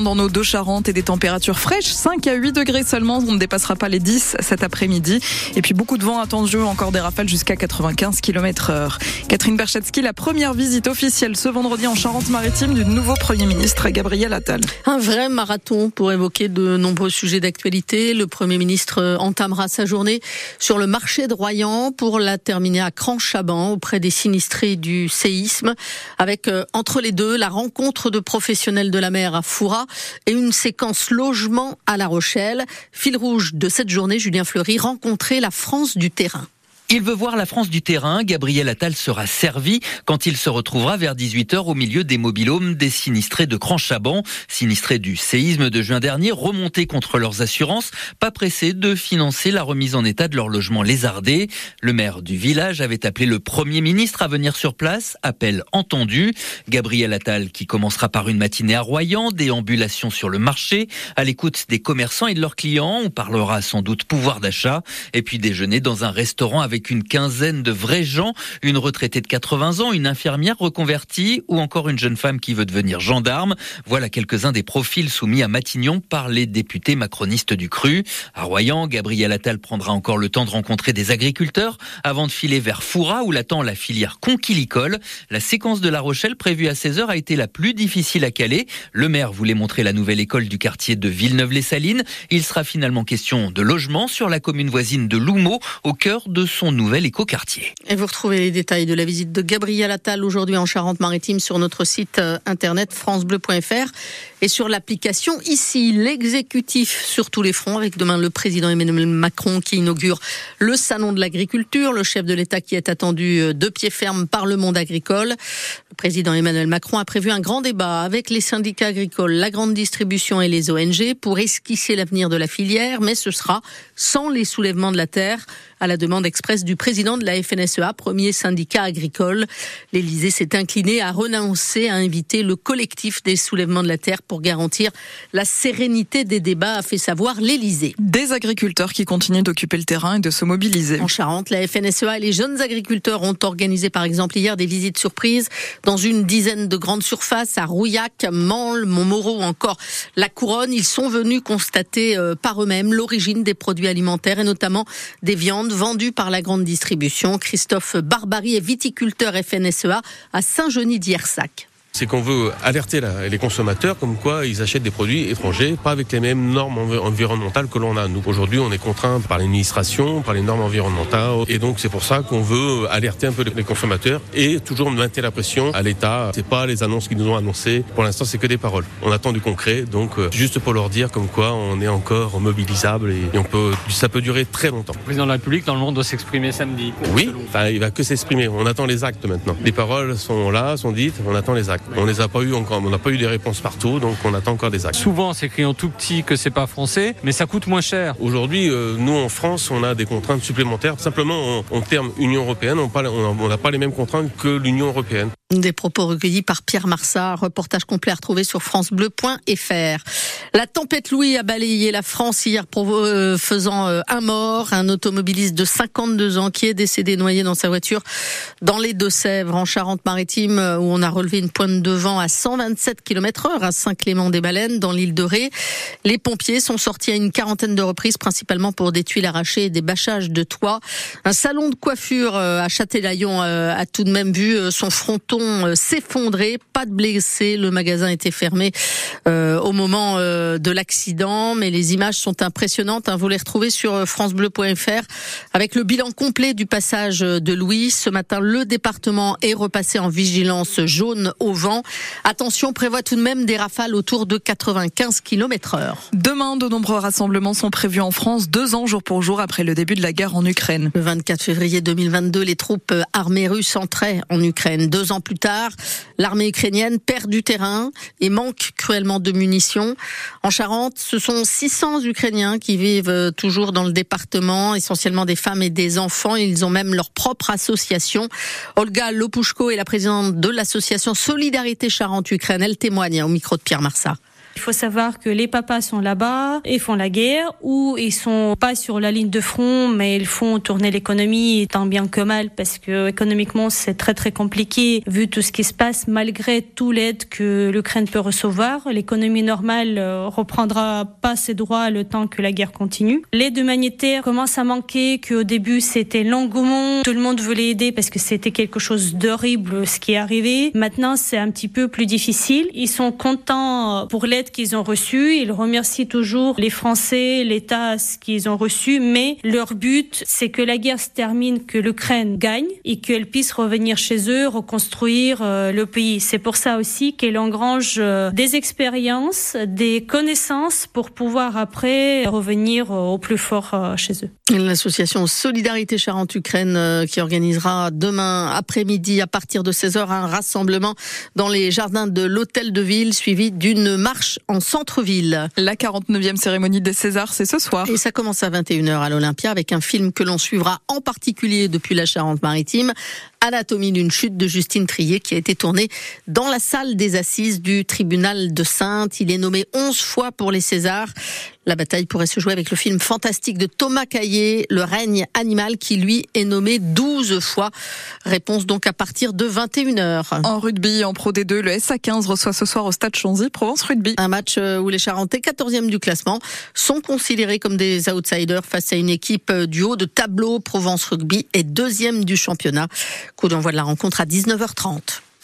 Dans nos deux Charentes et des températures fraîches, 5 à 8 degrés seulement, on ne dépassera pas les 10 cet après-midi. Et puis beaucoup de vent attendu, encore des rafales jusqu'à 95 km heure. Catherine Berchetsky, la première visite officielle ce vendredi en Charente-Maritime du nouveau Premier ministre Gabriel Attal. Un vrai marathon pour évoquer de nombreux sujets d'actualité. Le Premier ministre entamera sa journée sur le marché de Royan pour la terminer à Cran-Chaban auprès des sinistrés du séisme avec euh, entre les deux la rencontre de professionnels de la mer à Foura et une séquence logement à La Rochelle. Fil rouge de cette journée, Julien Fleury rencontrer la France du terrain. Il veut voir la France du terrain. Gabriel Attal sera servi quand il se retrouvera vers 18h au milieu des mobilhomes des sinistrés de Cranchaban, sinistrés du séisme de juin dernier, remontés contre leurs assurances, pas pressés de financer la remise en état de leur logement lézardé. Le maire du village avait appelé le Premier ministre à venir sur place, appel entendu. Gabriel Attal qui commencera par une matinée à Royan, déambulation sur le marché, à l'écoute des commerçants et de leurs clients. On parlera sans doute pouvoir d'achat et puis déjeuner dans un restaurant avec une quinzaine de vrais gens, une retraitée de 80 ans, une infirmière reconvertie ou encore une jeune femme qui veut devenir gendarme. Voilà quelques-uns des profils soumis à Matignon par les députés macronistes du Cru. À Royan, Gabriel Attal prendra encore le temps de rencontrer des agriculteurs avant de filer vers Foura où l'attend la filière conquilicole. La séquence de La Rochelle prévue à 16h a été la plus difficile à caler. Le maire voulait montrer la nouvelle école du quartier de Villeneuve-les-Salines. Il sera finalement question de logement sur la commune voisine de Loumeau au cœur de son nouvel écoquartier. Et vous retrouvez les détails de la visite de Gabriel Attal aujourd'hui en Charente-Maritime sur notre site euh, internet francebleu.fr et sur l'application ici l'exécutif sur tous les fronts avec demain le président Emmanuel Macron qui inaugure le salon de l'agriculture, le chef de l'État qui est attendu euh, de pied ferme par le monde agricole. Le président Emmanuel Macron a prévu un grand débat avec les syndicats agricoles, la grande distribution et les ONG pour esquisser l'avenir de la filière, mais ce sera sans les soulèvements de la terre à la demande expresse du président de la FNSEA, premier syndicat agricole. L'Élysée s'est incliné à renoncer à inviter le collectif des soulèvements de la terre pour garantir la sérénité des débats, a fait savoir l'Élysée. Des agriculteurs qui continuent d'occuper le terrain et de se mobiliser. En Charente, la FNSEA et les jeunes agriculteurs ont organisé par exemple hier des visites surprises dans une dizaine de grandes surfaces à Rouillac, Mansle, Montmoreau ou encore La Couronne. Ils sont venus constater euh, par eux-mêmes l'origine des produits alimentaires et notamment des viandes vendu par la grande distribution. Christophe Barbary est viticulteur FNSEA à Saint-Genis d'Iersac c'est qu'on veut alerter les consommateurs comme quoi ils achètent des produits étrangers, pas avec les mêmes normes environnementales que l'on a. Nous, aujourd'hui, on est contraint par l'administration, par les normes environnementales, et donc c'est pour ça qu'on veut alerter un peu les consommateurs et toujours maintenir la pression à l'État. C'est pas les annonces qu'ils nous ont annoncées. Pour l'instant, c'est que des paroles. On attend du concret, donc euh, juste pour leur dire comme quoi on est encore mobilisable et, on peut, ça peut durer très longtemps. Le président de la République, dans le monde, doit s'exprimer samedi. Oui, enfin, il va que s'exprimer. On attend les actes maintenant. Les paroles sont là, sont dites, on attend les actes. On les a pas eu encore, on n'a pas eu des réponses partout, donc on attend encore des actes. Souvent, c'est écrit en tout petit que c'est pas français, mais ça coûte moins cher. Aujourd'hui, euh, nous en France, on a des contraintes supplémentaires. Simplement, en, termes Union européenne, on n'a pas les mêmes contraintes que l'Union européenne. Des propos recueillis par Pierre Marsat, reportage complet à retrouver sur francebleu.fr. La tempête Louis a balayé la France hier, euh, faisant euh, un mort, un automobiliste de 52 ans qui est décédé noyé dans sa voiture dans les Deux-Sèvres, en Charente-Maritime, euh, où on a relevé une pointe de vent à 127 km heure à Saint-Clément-des-Baleines, dans l'île de Ré. Les pompiers sont sortis à une quarantaine de reprises, principalement pour des tuiles arrachées et des bâchages de toit. Un salon de coiffure à Châtelaillon a tout de même vu son fronton euh, s'effondrer. Pas de blessés. Le magasin était fermé euh, au moment euh, de l'accident, mais les images sont impressionnantes. Hein. Vous les retrouvez sur francebleu.fr avec le bilan complet du passage de Louis. Ce matin, le département est repassé en vigilance jaune au vent. Attention, prévoit tout de même des rafales autour de 95 km heure. Demain, de nombreux rassemblements sont prévus en France, deux ans jour pour jour après le début de la guerre en Ukraine. Le 24 février 2022, les troupes armées russes entraient en Ukraine. Deux ans plus tard, l'armée ukrainienne perd du terrain et manque cruellement de munitions. En Charente, ce sont 600 Ukrainiens qui vivent euh, toujours dans le département, essentiellement des femmes et des enfants. Ils ont même leur propre association. Olga Lopushko est la présidente de l'association Solidarité Charente-Ukraine. Elle témoigne au micro de Pierre Marsat. Il faut savoir que les papas sont là-bas et font la guerre ou ils sont pas sur la ligne de front mais ils font tourner l'économie tant bien que mal parce que économiquement c'est très très compliqué vu tout ce qui se passe malgré tout l'aide que l'Ukraine peut recevoir. L'économie normale euh, reprendra pas ses droits le temps que la guerre continue. L'aide humanitaire commence à manquer qu'au début c'était l'engouement, tout le monde voulait aider parce que c'était quelque chose d'horrible ce qui est arrivé. Maintenant c'est un petit peu plus difficile. Ils sont contents pour l'aide qu'ils ont reçue. Ils remercient toujours les Français, l'État, ce qu'ils ont reçu, mais leur but, c'est que la guerre se termine, que l'Ukraine gagne et qu'elle puisse revenir chez eux, reconstruire euh, le pays. C'est pour ça aussi qu'elle engrange euh, des expériences, des connaissances pour pouvoir après revenir au plus fort chez eux. L'association Solidarité Charente-Ukraine qui organisera demain après-midi à partir de 16h un rassemblement dans les jardins de l'hôtel de ville suivi d'une marche en centre-ville. La 49e cérémonie des Césars, c'est ce soir. Et ça commence à 21h à l'Olympia avec un film que l'on suivra en particulier depuis la Charente-Maritime. Anatomie d'une chute de Justine Trier qui a été tournée dans la salle des assises du tribunal de Sainte. Il est nommé 11 fois pour les Césars. La bataille pourrait se jouer avec le film fantastique de Thomas Caillé, Le règne animal, qui lui est nommé 12 fois. Réponse donc à partir de 21h. En rugby, en Pro D2, le SA15 reçoit ce soir au Stade Chanzy Provence Rugby. Un match euh, où les Charentais, 14e du classement, sont considérés comme des outsiders face à une équipe euh, du haut de tableau. Provence Rugby est deuxième du championnat. Coup d'envoi de la rencontre à 19h30.